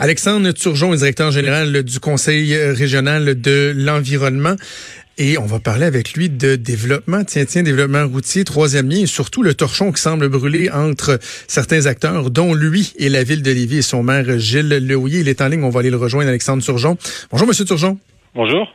Alexandre Turgeon est directeur général du Conseil régional de l'environnement. Et on va parler avec lui de développement, tiens, tiens, développement routier, troisième lien, et surtout le torchon qui semble brûler entre certains acteurs, dont lui et la ville de Lévis et son maire Gilles Lehouillier. Il est en ligne, on va aller le rejoindre, Alexandre Turgeon. Bonjour, Monsieur Turgeon. Bonjour.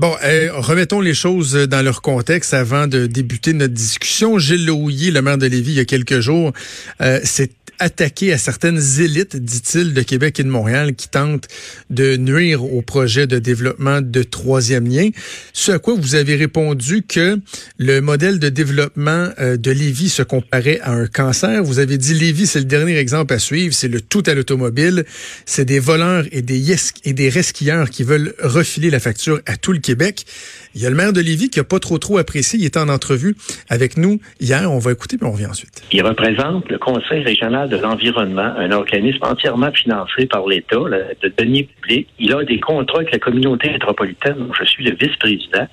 Bon, euh, remettons les choses dans leur contexte avant de débuter notre discussion. Gilles Lehouillier, le maire de Lévis, il y a quelques jours, euh, s'est attaqué à certaines élites, dit-il, de Québec et de Montréal qui tentent de nuire au projet de développement de troisième lien. Ce à quoi vous avez répondu que le modèle de développement euh, de Lévis se comparait à un cancer. Vous avez dit Lévis, c'est le dernier exemple à suivre, c'est le tout à l'automobile. C'est des voleurs et des, et des resquilleurs qui veulent refiler la facture à tout le Québec. Il y a le maire de Lévis qui a pas trop trop apprécié. Il était en entrevue avec nous hier. On va écouter puis on revient ensuite. Il représente le Conseil régional de l'environnement, un organisme entièrement financé par l'État, de deniers publics. Il a des contrats avec la communauté métropolitaine dont je suis le vice-président.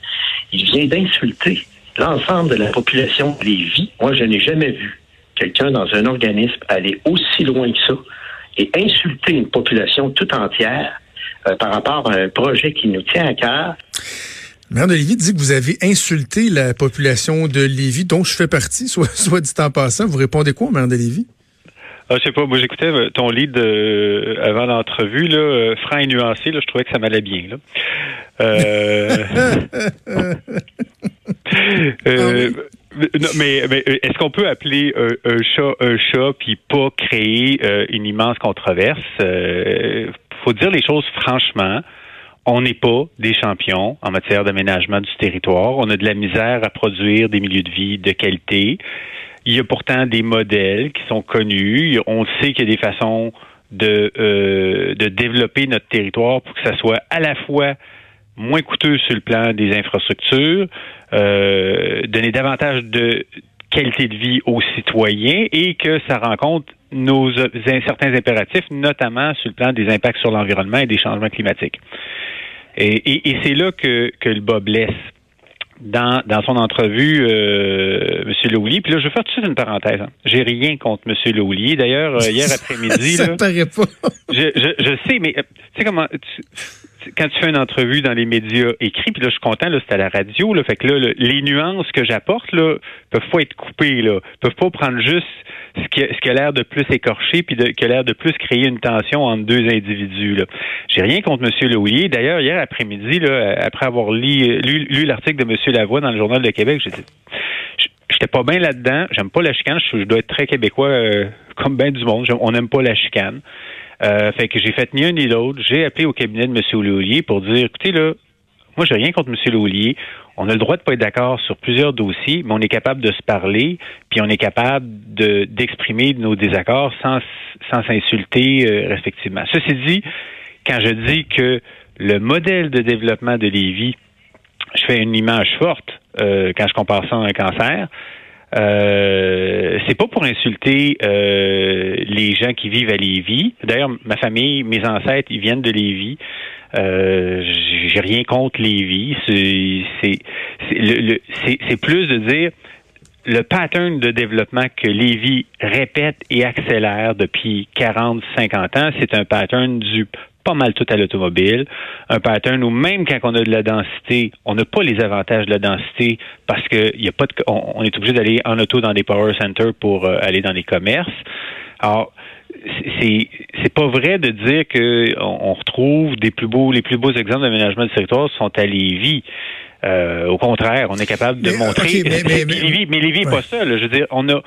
Il vient d'insulter l'ensemble de la population de Lévis. Moi, je n'ai jamais vu quelqu'un dans un organisme aller aussi loin que ça et insulter une population tout entière euh, par rapport à un projet qui nous tient à cœur. Maire de Lévis dit que vous avez insulté la population de Lévis, dont je fais partie, soit, dit en passant. Vous répondez quoi maire de Lévis? Ah, je sais pas, moi j'écoutais euh, ton lead euh, avant l'entrevue, là, euh, franc et nuancé, là, je trouvais que ça m'allait bien. Là. Ah mais, mais est-ce qu'on peut appeler un chat un chat puis pas créer une immense controverse? faut dire les choses franchement. On n'est pas des champions en matière d'aménagement du territoire. On a de la misère à produire des milieux de vie de qualité. Il y a pourtant des modèles qui sont connus. On sait qu'il y a des façons de, euh, de développer notre territoire pour que ça soit à la fois moins coûteux sur le plan des infrastructures, euh, donner davantage de qualité de vie aux citoyens et que ça rencontre nos certains impératifs, notamment sur le plan des impacts sur l'environnement et des changements climatiques. Et, et, c'est là que, que le bas blesse. Dans, dans son entrevue, euh, M. Lehoulier, puis là, je vais faire tout de suite une parenthèse. Hein. J'ai rien contre M. Lehoulier. D'ailleurs, euh, hier après-midi... ça paraît pas. je, je, je sais, mais euh, tu sais comment quand tu fais une entrevue dans les médias écrits, puis là, je suis content, là, c'est à la radio, là, fait que là, les nuances que j'apporte, là, peuvent pas être coupées, là, peuvent pas prendre juste ce qui, a l'air de plus écorché, puis de, qui a l'air de plus créer une tension entre deux individus, là. J'ai rien contre M. Lehouillier. D'ailleurs, hier après-midi, là, après avoir lu, lu, l'article de M. Lavoie dans le Journal de Québec, j'ai dit, j'étais pas bien là-dedans, j'aime pas la chicane, je, dois être très québécois, euh, comme bien du monde, on n'aime pas la chicane. Euh, fait que j'ai fait ni un ni l'autre. J'ai appelé au cabinet de M. Laulier pour dire, écoutez, là, moi, j'ai rien contre M. Laulier. On a le droit de pas être d'accord sur plusieurs dossiers, mais on est capable de se parler, puis on est capable de, d'exprimer nos désaccords sans, sans s'insulter euh, respectivement. Ceci dit, quand je dis que le modèle de développement de Lévis, je fais une image forte euh, quand je compare ça à un cancer, euh, c'est pas pour insulter euh, les gens qui vivent à Lévis. D'ailleurs, ma famille, mes ancêtres, ils viennent de Lévis. Euh, j'ai rien contre Lévis. C'est plus de dire le pattern de développement que Lévis répète et accélère depuis 40, 50 ans, c'est un pattern du mal tout à l'automobile. Un pattern où même quand on a de la densité, on n'a pas les avantages de la densité parce que y a pas de, on, est obligé d'aller en auto dans des power centers pour euh, aller dans les commerces. Alors, c'est c'est pas vrai de dire que on, retrouve des plus beaux les plus beaux exemples d'aménagement du territoire sont à Lévis. Euh, au contraire, on est capable de montrer. mais, mais, mais, Lévis, pas seul. Je veux dire, on a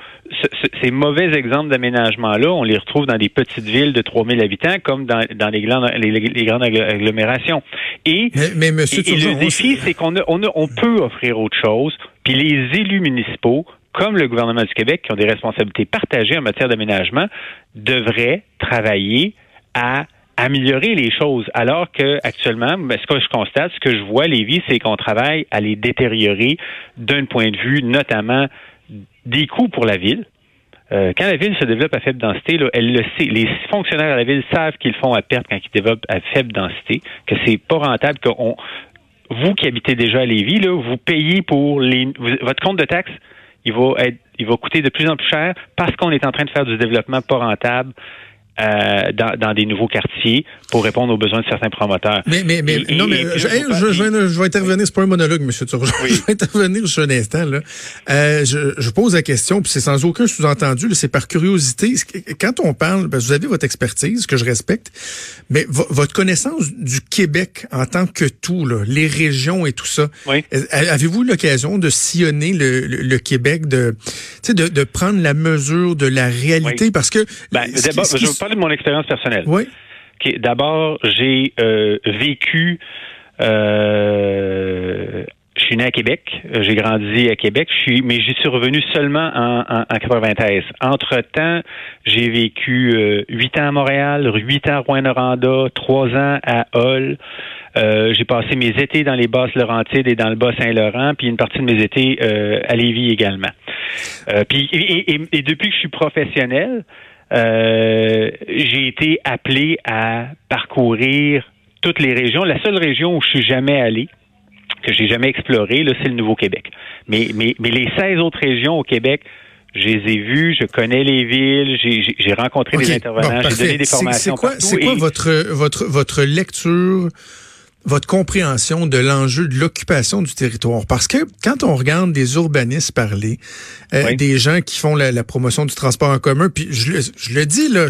ces mauvais exemples d'aménagement-là, on les retrouve dans des petites villes de 3000 habitants, comme dans, dans les, grandes, les, grandes agglomérations. Et, mais, monsieur et, le défi, c'est qu'on a, on, a, on peut offrir autre chose. Puis les élus municipaux, comme le gouvernement du Québec, qui ont des responsabilités partagées en matière d'aménagement, devraient travailler à améliorer les choses, alors que actuellement, ben, ce que je constate, ce que je vois, Lévis, c'est qu'on travaille à les détériorer d'un point de vue notamment des coûts pour la ville. Euh, quand la ville se développe à faible densité, là, elle le sait. Les fonctionnaires de la ville savent qu'ils font à perte quand ils développent à faible densité, que c'est pas rentable, que vous qui habitez déjà à Lévis, là, vous payez pour les, votre compte de taxes, il va être, il va coûter de plus en plus cher parce qu'on est en train de faire du développement pas rentable euh, dans, dans, des nouveaux quartiers pour répondre aux besoins de certains promoteurs. Mais, mais, mais non, mais je, je, vais intervenir, c'est pas un monologue, M. Turgeon. Je vais intervenir juste un instant. Là. Euh, je, je, pose la question, puis c'est sans aucun sous-entendu, c'est par curiosité. Quand on parle, ben, vous avez votre expertise, que je respecte, mais votre connaissance du Québec en tant que tout, là, les régions et tout ça, oui. avez-vous l'occasion de sillonner le, le, Québec, de, de, de prendre la mesure de la réalité? Parce que... Ben, je parler de mon expérience personnelle. Oui. D'abord, j'ai euh, vécu euh, je suis né à Québec, j'ai grandi à Québec, je suis, mais j'y suis revenu seulement en, en, en 93. Entre-temps, j'ai vécu euh, huit ans à Montréal, huit ans à Rouen-Noranda, trois ans à Hull. Euh, j'ai passé mes étés dans les basses Laurentides et dans le Bas-Saint-Laurent, puis une partie de mes étés euh, à Lévis également. puis et, et, depuis que je suis professionnel, j'ai été appelé à parcourir toutes les régions. La seule région où je suis jamais allé, que j'ai jamais exploré, là, c'est le Nouveau-Québec. Mais, mais, mais les 16 autres régions au Québec, je les ai vues, je connais les villes, j'ai rencontré des intervenants, j'ai donné des formations. C'est quoi, c'est quoi votre, votre, votre lecture votre compréhension de l'enjeu de l'occupation du territoire. Parce que quand on regarde des urbanistes parler, euh, des gens qui font la, promotion du transport en commun, puis je, je le dis là,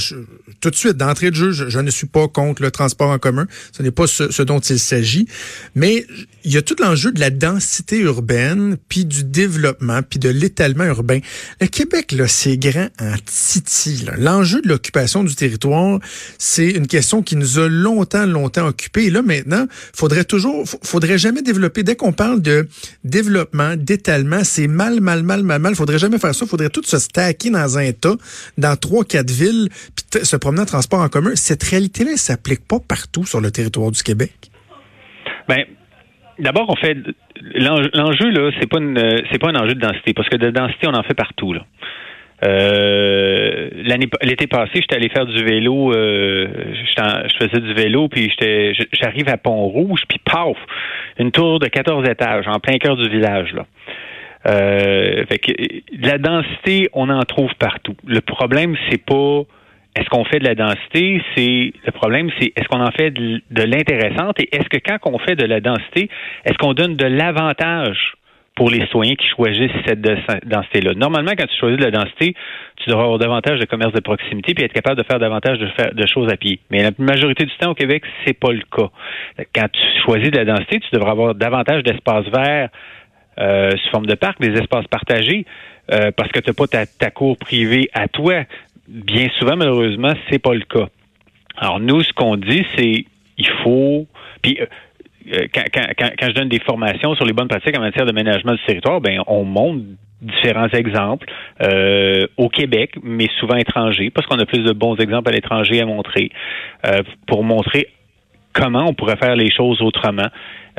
tout de suite, d'entrée de jeu, je, ne suis pas contre le transport en commun. Ce n'est pas ce, dont il s'agit. Mais il y a tout l'enjeu de la densité urbaine, puis du développement, puis de l'étalement urbain. Le Québec, là, c'est grand en titi. L'enjeu de l'occupation du territoire, c'est une question qui nous a longtemps, longtemps occupés. Et là, maintenant, faudrait toujours, faudrait jamais développer. Dès qu'on parle de développement, d'étalement, c'est mal, mal, mal, mal, mal. Faudrait jamais faire ça. Faudrait tout se stacker dans un tas, dans trois, quatre villes, puis se promener en transport en commun. Cette réalité-là, elle s'applique pas partout sur le territoire du Québec. Ben, d'abord, on fait l'enjeu là, c'est pas c'est pas un enjeu de densité parce que de densité, on en fait partout là. Euh, l'été passé, j'étais allé faire du vélo. Euh, je faisais du vélo, puis j'étais, j'arrive à Pont-Rouge, puis paf, une tour de 14 étages en plein cœur du village là. Euh, fait que la densité, on en trouve partout. Le problème, c'est pas est-ce qu'on fait de la densité, c'est le problème, c'est est-ce qu'on en fait de, de l'intéressante et est-ce que quand on fait de la densité, est-ce qu'on donne de l'avantage pour les citoyens qui choisissent cette densité-là. Normalement, quand tu choisis de la densité, tu devras avoir davantage de commerce de proximité puis être capable de faire davantage de, choses à pied. Mais la majorité du temps au Québec, c'est pas le cas. Quand tu choisis de la densité, tu devras avoir davantage d'espaces verts euh, sous forme de parc, des espaces partagés, euh, parce que tu n'as pas ta, cour privée à toi. Bien souvent, malheureusement, c'est pas le cas. Alors nous, ce qu'on dit, c'est il faut. Puis euh, quand, quand, quand, je donne des formations sur les bonnes pratiques en matière de management du territoire, ben on montre différents exemples euh, au Québec, mais souvent étrangers, parce qu'on a plus de bons exemples à l'étranger à montrer, euh, pour montrer comment on pourrait faire les choses autrement.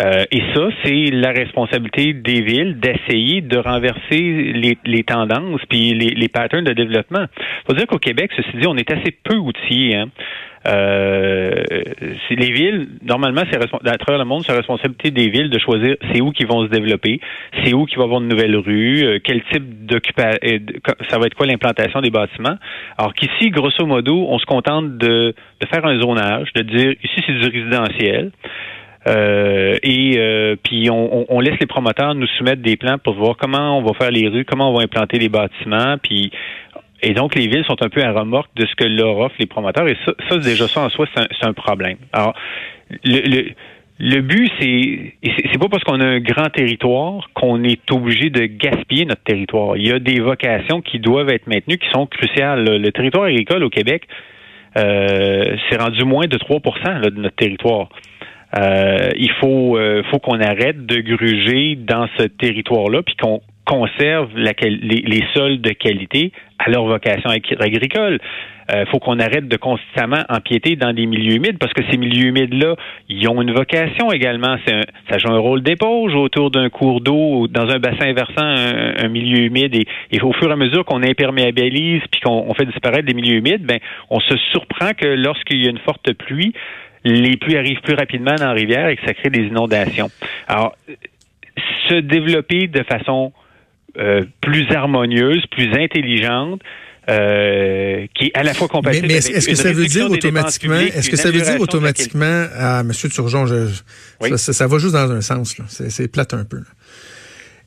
Euh, et ça, c'est la responsabilité des villes d'essayer de renverser les, les tendances puis les, les, patterns de développement. faut dire qu'au Québec, ceci dit, on est assez peu outillés. Hein. Euh, les villes, normalement, c'est à travers le monde, c'est la responsabilité des villes de choisir c'est où qu'ils vont se développer, c'est où qu'il va y avoir de nouvelles rues, euh, quel type d'occupation, euh, ça va être quoi l'implantation des bâtiments. Alors qu'ici, grosso modo, on se contente de, de faire un zonage, de dire ici c'est du résidentiel. Euh, et euh, puis on, on, laisse les promoteurs nous soumettre des plans pour voir comment on va faire les rues, comment on va implanter les bâtiments, puis et donc, les villes sont un peu à remorque de ce que leur offrent les promoteurs. Et ça, ça déjà, ça en soi, c'est un, problème. Alors, le, le, le but, c'est c'est pas parce qu'on a un grand territoire qu'on est obligé de gaspiller notre territoire. Il y a des vocations qui doivent être maintenues, qui sont cruciales. Le territoire agricole au Québec, euh, c'est rendu moins de 3% de notre territoire. Euh, il faut, euh, faut qu'on arrête de gruger dans ce territoire-là, puis qu'on conserve les, sols de qualité à leur vocation agricole. Il euh, faut qu'on arrête de constamment empiéter dans des milieux humides parce que ces milieux humides-là, ils ont une vocation également. Un, ça joue un rôle d'éponge autour d'un cours d'eau, dans un bassin versant un, milieu humide. Et, et, au fur et à mesure qu'on imperméabilise puis qu'on fait disparaître des milieux humides, ben, on se surprend que lorsqu'il y a une forte pluie, les pluies arrivent plus rapidement dans la rivière et que ça crée des inondations. Alors, se développer de façon euh, plus harmonieuse, plus intelligente, euh, qui est à la fois compatible mais, mais est-ce que ça veut dire automatiquement, est-ce que ça veut dire automatiquement, à M. Turgeon, je, oui. ça, ça, va juste dans un sens, c'est plate un peu. Là.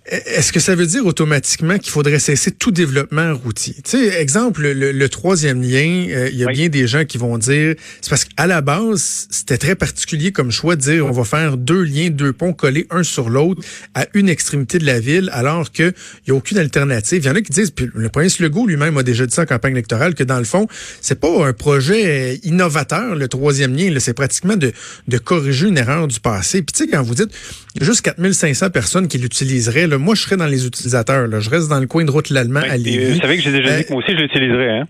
Est-ce que ça veut dire automatiquement qu'il faudrait cesser tout développement routier? Tu sais, exemple, le, le troisième lien, euh, il y a Oui. bien des gens qui vont dire, c'est parce qu'à la base, c'était très particulier comme choix de dire, on va faire deux liens, deux ponts collés un sur l'autre à une extrémité de la ville, alors qu'il n'y a aucune alternative. Il y en a qui disent, puis le prince Legault lui-même a déjà dit ça en campagne électorale, que dans le fond, c'est pas un projet innovateur, le troisième lien, c'est pratiquement de, de corriger une erreur du passé. Puis tu sais, quand vous dites, juste 4500 personnes qui l'utiliseraient, là, moi, je serais dans les utilisateurs. Là. Je reste dans le coin de route l'Allemand Ben, à Lévis. euh, vous savez que j'ai déjà Euh, dit que moi aussi je l'utiliserais. Hein?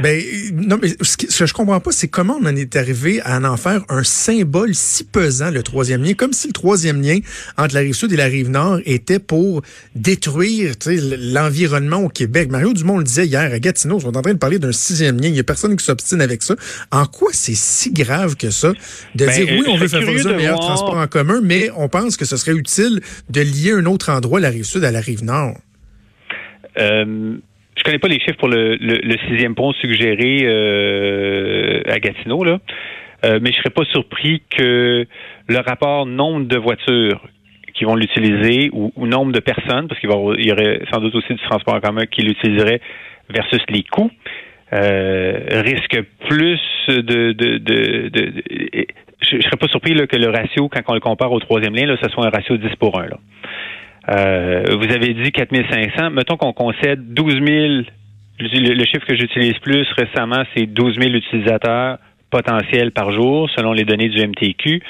Ben, euh, non, mais ce, qui- ce que je comprends pas, c'est comment on en est arrivé à en faire un symbole si pesant, le troisième lien, comme si le troisième lien entre la rive sud et la rive nord était pour détruire l'environnement au Québec. Mario Dumont le disait hier à Gatineau, ils sont en train de parler d'un sixième lien. Il y a personne qui s'obstine avec ça. En quoi c'est si grave que ça de Ben, dire oui, euh, on veut favoriser un meilleur voir- transport en commun, mais on pense que ce serait utile de lier un autre endroit, la sud à la rive nord? Euh, je connais pas les chiffres pour le, sixième pont suggéré euh, à Gatineau. Euh, mais je serais pas surpris que le rapport nombre de voitures qui vont l'utiliser ou, nombre de personnes, parce qu'il y aurait sans doute aussi du transport en commun qui l'utiliserait versus les coûts, risque plus de... je, je serais pas surpris que le ratio, quand on le compare au troisième lien, ce soit un ratio 10 pour 1. Là. Euh, vous avez dit 4500. Mettons qu'on concède 12 000. Le, chiffre que j'utilise plus récemment, c'est 12 000 utilisateurs potentiels par jour, selon les données du MTQ.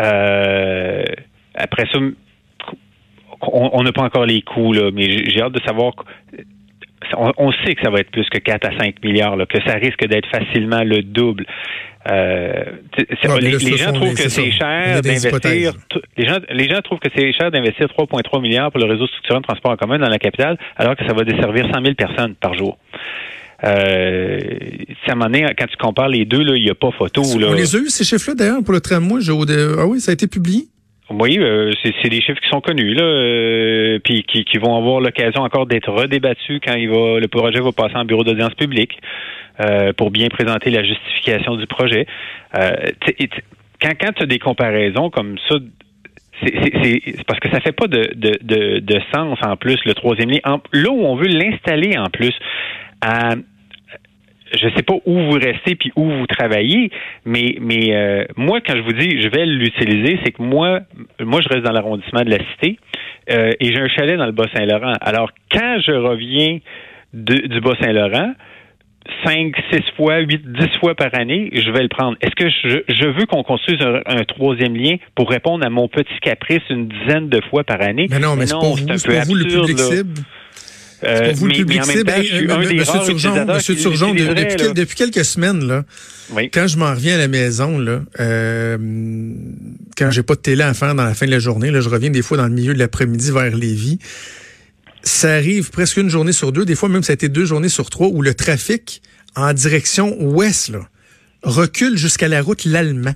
Euh, après ça, on n'a pas encore les coûts, là, mais j'ai hâte de savoir. On, on sait que ça va être plus que 4 à 5 milliards, là, que ça risque d'être facilement le double. Euh, les, les gens trouvent que c'est cher d'investir. Les gens, les gens trouvent que c'est cher d'investir 3,3 milliards pour le réseau structurant de transport en commun dans la capitale, alors que ça va desservir 100 000 personnes par jour. Euh, ça m'en est, quand tu compares les deux, là, il n'y a pas photo. Là. On les a eu, ces chiffres-là, d'ailleurs, pour le tramway. de- Ah oui, ça a été publié? Oui, euh, c'est des chiffres qui sont connus, là, euh, puis qui, qui vont avoir l'occasion encore d'être redébattus quand il va, le projet va passer en bureau d'audience publique euh, pour bien présenter la justification du projet. Euh, quand quand tu as des comparaisons comme ça, c'est parce que ça fait pas de, de, de, de sens en plus le troisième lien. En- là où on veut l'installer en plus, à, je sais pas où vous restez puis où vous travaillez, mais mais euh, moi quand je vous dis je vais l'utiliser, c'est que moi moi je reste dans l'arrondissement de la cité euh, et j'ai un chalet dans le Bas-Saint-Laurent. Alors quand je reviens de- du Bas-Saint-Laurent, 5, 6 fois, 8, 10 fois par année, je vais le prendre. Est-ce que je, je veux qu'on construise un, un troisième lien pour répondre à mon petit caprice une dizaine de fois par année? Mais non, mais, c'est pas un vous, c'est vous le public cible. Euh, vous le mais- public cible. Monsieur Turgeon, Monsieur Turgeon, depuis, là. quel- depuis quelques semaines, là, Oui. quand je m'en reviens à la maison, là, euh, quand j'ai pas de télé à faire dans la fin de la journée, là, je reviens des fois dans le milieu de l'après-midi vers Lévis. Ça arrive presque une journée sur deux, des fois même ça a été deux journées sur trois, où le trafic en direction ouest là, recule jusqu'à la route l'Allemand.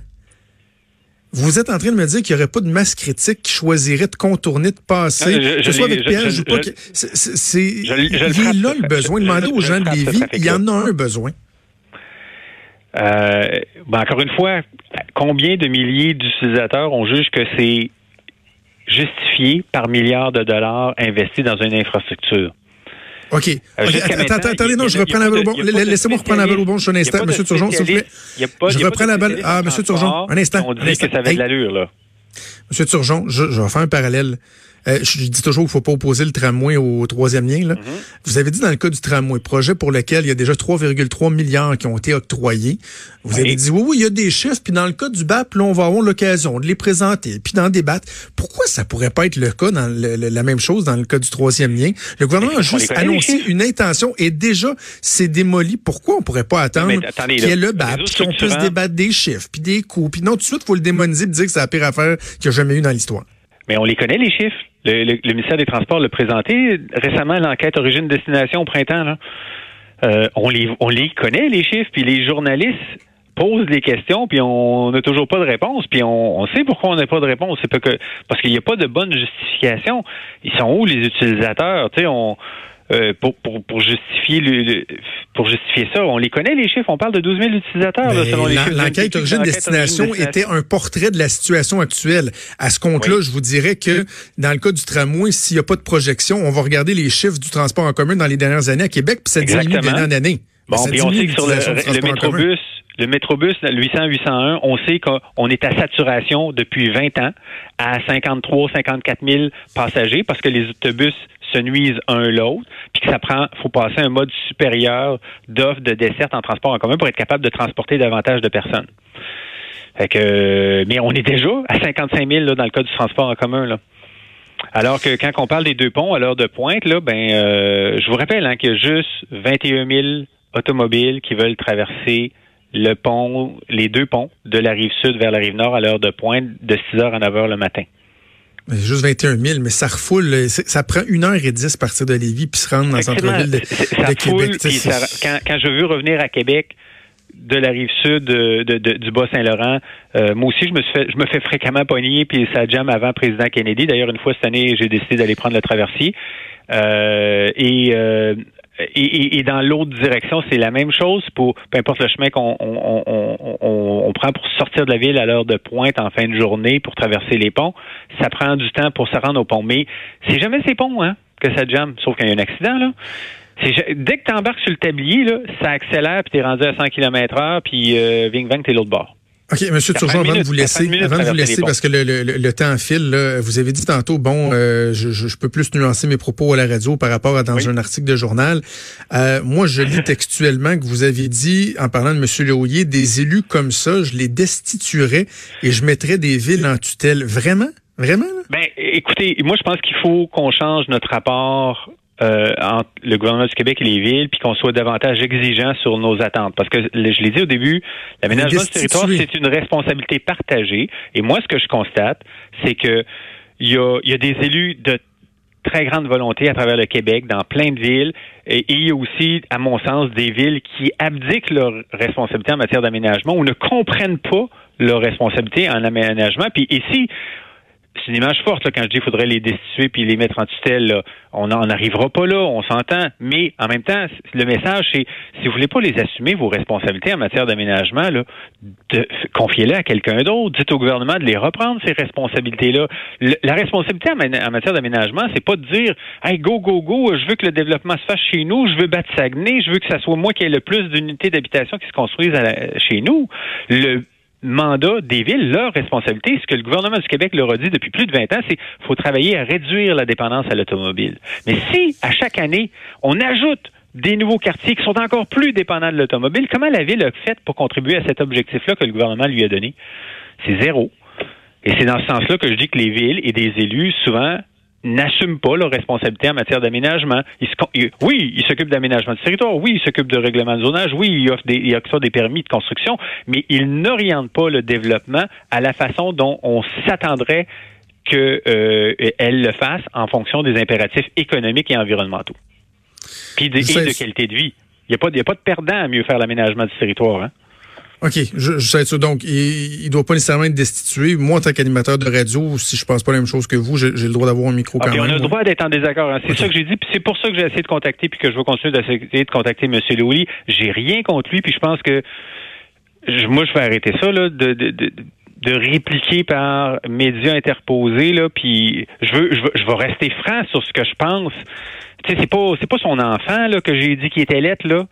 Vous êtes en train de me dire qu'il n'y aurait pas de masse critique qui choisirait de contourner, de passer, je- que ce soit avec je- ou pas. c'est- il est là le besoin. Demandez aux gens de Lévis, il y en a un besoin. Euh, ben, encore une fois, combien de milliers d'utilisateurs on juge que c'est justifié par milliards de dollars investis dans une infrastructure? OK. Euh, Attends, attends, attendez, non, je reprends la balle au bon. Laissez-moi reprendre la balle au bon un Il y a instant, Monsieur Turgeon, s'il vous plaît. Je reprends la balle. Ah, transport Turgeon, un instant, un dit que ça avait de l'allure, là. Monsieur Turgeon, je, je vais faire un parallèle. Euh, je dis toujours qu'il faut pas opposer le tramway au troisième lien. Là. Vous avez dit dans le cas du tramway, projet pour lequel il y a déjà 3,3 milliards qui ont été octroyés. Vous Oui. avez dit oui, oui, il y a des chiffres, puis dans le cas du BAP, là, on va avoir l'occasion de les présenter, puis d'en débattre. Pourquoi ça pourrait pas être le cas dans le- le- la même chose dans le cas du troisième lien? Le gouvernement a Parce qu'on juste annoncé une intention et déjà c'est démoli. Pourquoi on pourrait pas attendre qu'il y ait le BAP, puis qu'on puisse débattre des chiffres, puis des coûts, puis non, tout de suite, faut le démoniser et dire que c'est la pire affaire qu'il y a jamais eu dans l'histoire. Mais on les connaît, les chiffres. Le, le- le ministère des Transports l'a présenté récemment, l'enquête origine-destination au printemps. Là. Euh, on, les, on les connaît, les chiffres, puis les journalistes posent des questions, puis on n'a toujours pas de réponse, puis on, on sait pourquoi on n'a pas de réponse. C'est que parce qu'il n'y a pas de bonne justification. Ils sont où les utilisateurs? Tu sais, on euh, pour, pour, pour, justifier le, pour justifier ça. On les connaît, les chiffres. On parle de 12 000 utilisateurs. Là, selon les L'enquête origine-destination était un portrait de la situation actuelle. À ce compte-là, je vous dirais que dans le cas du tramway, s'il n'y a pas de projection, on va regarder les chiffres du transport en commun dans les dernières années à Québec, puis ça diminue d'année en année. Bon, puis on sait que sur le, le métrobus, le métrobus, le 800-801, on sait qu'on est à saturation depuis 20 ans à 53 54 000 passagers parce que les autobus se nuisent un l'autre, puis que ça prend, faut passer un mode supérieur d'offre de desserte en transport en commun pour être capable de transporter davantage de personnes. Fait que, mais on est déjà à 55 000 là, dans le cas du transport en commun. Alors que quand on parle des deux ponts à l'heure de pointe, là, ben, euh, je vous rappelle hein, qu'il y a juste 21 000 automobiles qui veulent traverser le pont, les deux ponts de la rive sud vers la rive nord à l'heure de pointe de 6 h à 9 h le matin. C'est juste 21 000, mais ça refoule. Ça prend une heure et dix partir de Lévis puis se rendre dans le centre-ville de, ça Québec. quand, quand, je veux revenir à Québec de la rive sud de, du Bas-Saint-Laurent, euh, moi aussi, je me, suis fait, je me fais fréquemment pogner, puis ça jam avant président Kennedy. D'ailleurs, une fois cette année, j'ai décidé d'aller prendre le traversier. Euh, et euh, et, et, dans l'autre direction, c'est la même chose pour peu importe le chemin qu'on on, on, on, prend pour sortir de la ville à l'heure de pointe en fin de journée pour traverser les ponts. Ça prend du temps pour se rendre au pont. Mais c'est jamais ces ponts hein, que ça jamme, sauf qu'il y a un accident. là. Dès que tu embarques sur le tablier, là, ça accélère, puis tu es rendu à 100 km heure, puis euh, ving vang, t'es l'autre bord. OK, Monsieur Turgeon, avant de vous laisser, avant de vous laisser, parce que le, le, le, temps file, là, vous avez dit tantôt, bon, euh, je, je, peux plus nuancer mes propos à la radio par rapport à dans un article de journal. Euh, moi, je lis textuellement que vous avez dit, en parlant de Monsieur Lehoyer, des élus comme ça, je les destituerais et je mettrais des villes en tutelle. Vraiment? Vraiment? Ben, écoutez, moi, je pense qu'il faut qu'on change notre rapport euh, entre le gouvernement du Québec et les villes, puis qu'on soit davantage exigeant sur nos attentes. Parce que je l'ai dit au début, l'aménagement du territoire, c'est une responsabilité partagée. Et moi, ce que je constate, c'est que il y a, y a des élus de très grande volonté à travers le Québec, dans plein de villes. Et, il y a aussi, à mon sens, des villes qui abdiquent leur responsabilité en matière d'aménagement ou ne comprennent pas leur responsabilité en aménagement. Puis ici, c'est une image forte là, quand je dis qu'il faudrait les destituer puis les mettre en tutelle. On n'en arrivera pas là, on s'entend. Mais en même temps, le message, c'est si vous voulez pas les assumer, vos responsabilités en matière d'aménagement, là, confiez-les à quelqu'un d'autre. Dites au gouvernement de les reprendre, ces responsabilités-là. La responsabilité en, matière d'aménagement, c'est pas de dire Hey, go, go, go, je veux que le développement se fasse chez nous, je veux battre Saguenay, je veux que ça soit moi qui ai le plus d'unités d'habitation qui se construisent chez nous. Le mandat des villes, leur responsabilité, ce que le gouvernement du Québec leur a dit depuis plus de 20 ans, c'est qu'il faut travailler à réduire la dépendance à l'automobile. Mais si, à chaque année, on ajoute des nouveaux quartiers qui sont encore plus dépendants de l'automobile, comment la ville a fait pour contribuer à cet objectif-là que le gouvernement lui a donné? C'est zéro. Et c'est dans ce sens-là que je dis que les villes et des élus, souvent, n'assument pas leurs responsabilités en matière d'aménagement. oui, ils s'occupent d'aménagement du territoire, oui, ils s'occupent de règlement de zonage, oui, ils offrent des, ils offrent des permis de construction, mais ils n'orientent pas le développement à la façon dont on s'attendrait qu'elle euh, le fasse en fonction des impératifs économiques et environnementaux. Puis de, et de qualité de vie. Il n'y a, pas, a pas de perdant à mieux faire l'aménagement du territoire. Hein? OK, je, je sais ça. Donc, il ne doit pas nécessairement être destitué. Moi, en tant qu'animateur de radio, si je pense pas la même chose que vous, j'ai le droit d'avoir un micro quand même. On a le droit d'être en désaccord. Hein. C'est ça que j'ai dit. Puis c'est pour ça que j'ai essayé de contacter, puis que je vais continuer d'essayer de contacter M. Louis. J'ai rien contre lui, puis je pense que moi, je vais arrêter ça, là, de, de, de de répliquer par médias interposés là puis je veux je veux je vais rester franc sur ce que je pense tu sais c'est pas c'est pas son enfant là que j'ai dit qu'il était lettre là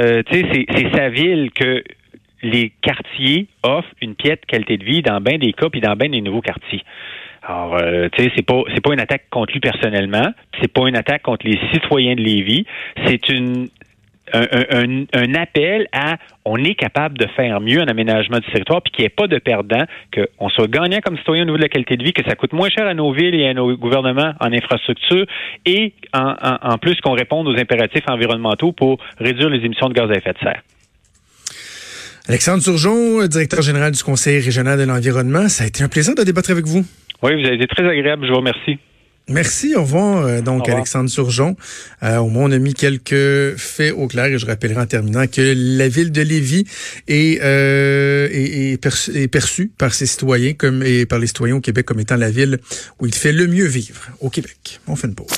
euh, tu sais c'est c'est sa ville que les quartiers offrent une piètre qualité de vie dans bien des cas puis dans bien des nouveaux quartiers. Alors, euh, tu sais, c'est pas c'est pas une attaque contre lui personnellement, c'est pas une attaque contre les citoyens de Lévis, c'est une un, appel à on est capable de faire mieux en aménagement du territoire, puis qu'il n'y ait pas de perdant, qu'on soit gagnant comme citoyen au niveau de la qualité de vie, que ça coûte moins cher à nos villes et à nos gouvernements en infrastructure, et en plus qu'on réponde aux impératifs environnementaux pour réduire les émissions de gaz à effet de serre. Alexandre Turgeon, directeur général du Conseil régional de l'environnement, ça a été un plaisir de débattre avec vous. Oui, vous avez été très agréable. Je vous remercie. Merci, au revoir. Euh, donc, Alexandre Turgeon. Euh, au moins, on a mis quelques faits au clair et je rappellerai en terminant que la ville de Lévis est, euh, est, est, perçue par ses citoyens comme et par les citoyens au Québec comme étant la ville où il fait le mieux vivre au Québec. On fait une pause.